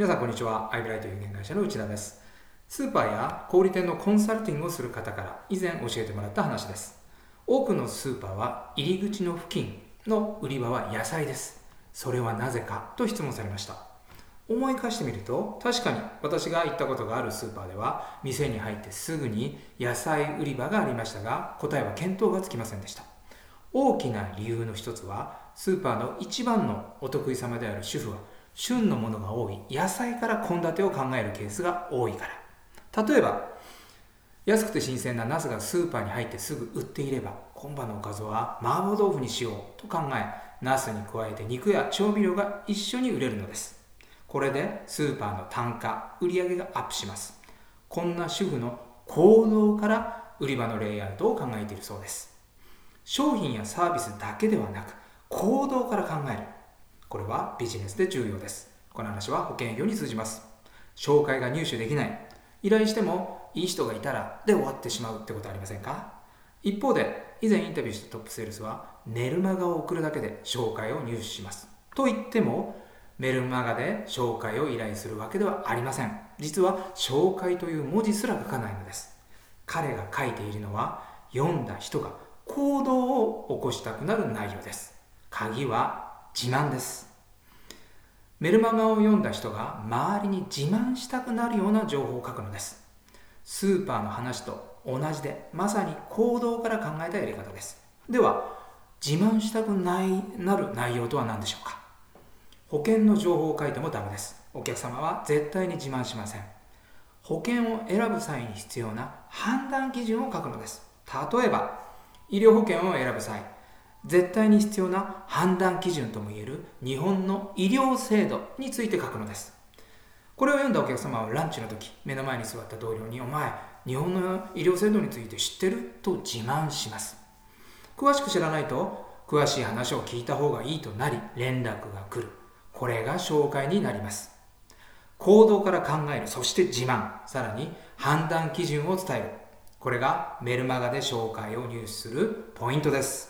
皆さんこんにちは。アイブライト有限会社の内田です。スーパーや小売店のコンサルティングをする方から以前教えてもらった話です。多くのスーパーは入り口の付近の売り場は野菜です。それはなぜかと質問されました。思い返してみると確かに私が行ったことがあるスーパーでは店に入ってすぐに野菜売り場がありましたが答えは見当がつきませんでした。大きな理由の一つはスーパーの一番のお得意様である主婦は旬のものが多い。野菜から献立を考えるケースが多いから。例えば安くて新鮮なナスがスーパーに入ってすぐ売っていれば今晩のおかずは麻婆豆腐にしようと考えナスに加えて肉や調味料が一緒に売れるのです。これでスーパーの単価売り上げがアップします。こんな主婦の行動から売り場のレイアウトを考えているそうです。商品やサービスだけではなく行動から考える。これはビジネスで重要です。この話は保険業に通じます。紹介が入手できない。依頼してもいい人がいたらで終わってしまうってことありませんか？一方で以前インタビューしたトップセールスはメルマガを送るだけで紹介を入手します。と言ってもメルマガで紹介を依頼するわけではありません。実は紹介という文字すら書かないのです。彼が書いているのは読んだ人が行動を起こしたくなる内容です。鍵は自慢です。メルマガを読んだ人が周りに自慢したくなるような情報を書くのです。スーパーの話と同じでまさに行動から考えたやり方です。では自慢したくないなる内容とは何でしょうか？保険の情報を書いてもダメです。お客様は絶対に自慢しません。保険を選ぶ際に必要な判断基準を書くのです。例えば医療保険を選ぶ際絶対に必要な判断基準ともいえる日本の医療制度について書くのです。これを読んだお客様はランチの時目の前に座った同僚に「お前日本の医療制度について知ってる?」と自慢します。詳しく知らないと詳しい話を聞いた方がいいとなり連絡が来る。これが紹介になります。行動から考えるそして自慢。さらに判断基準を伝える。これがメルマガで紹介を入手するポイントです。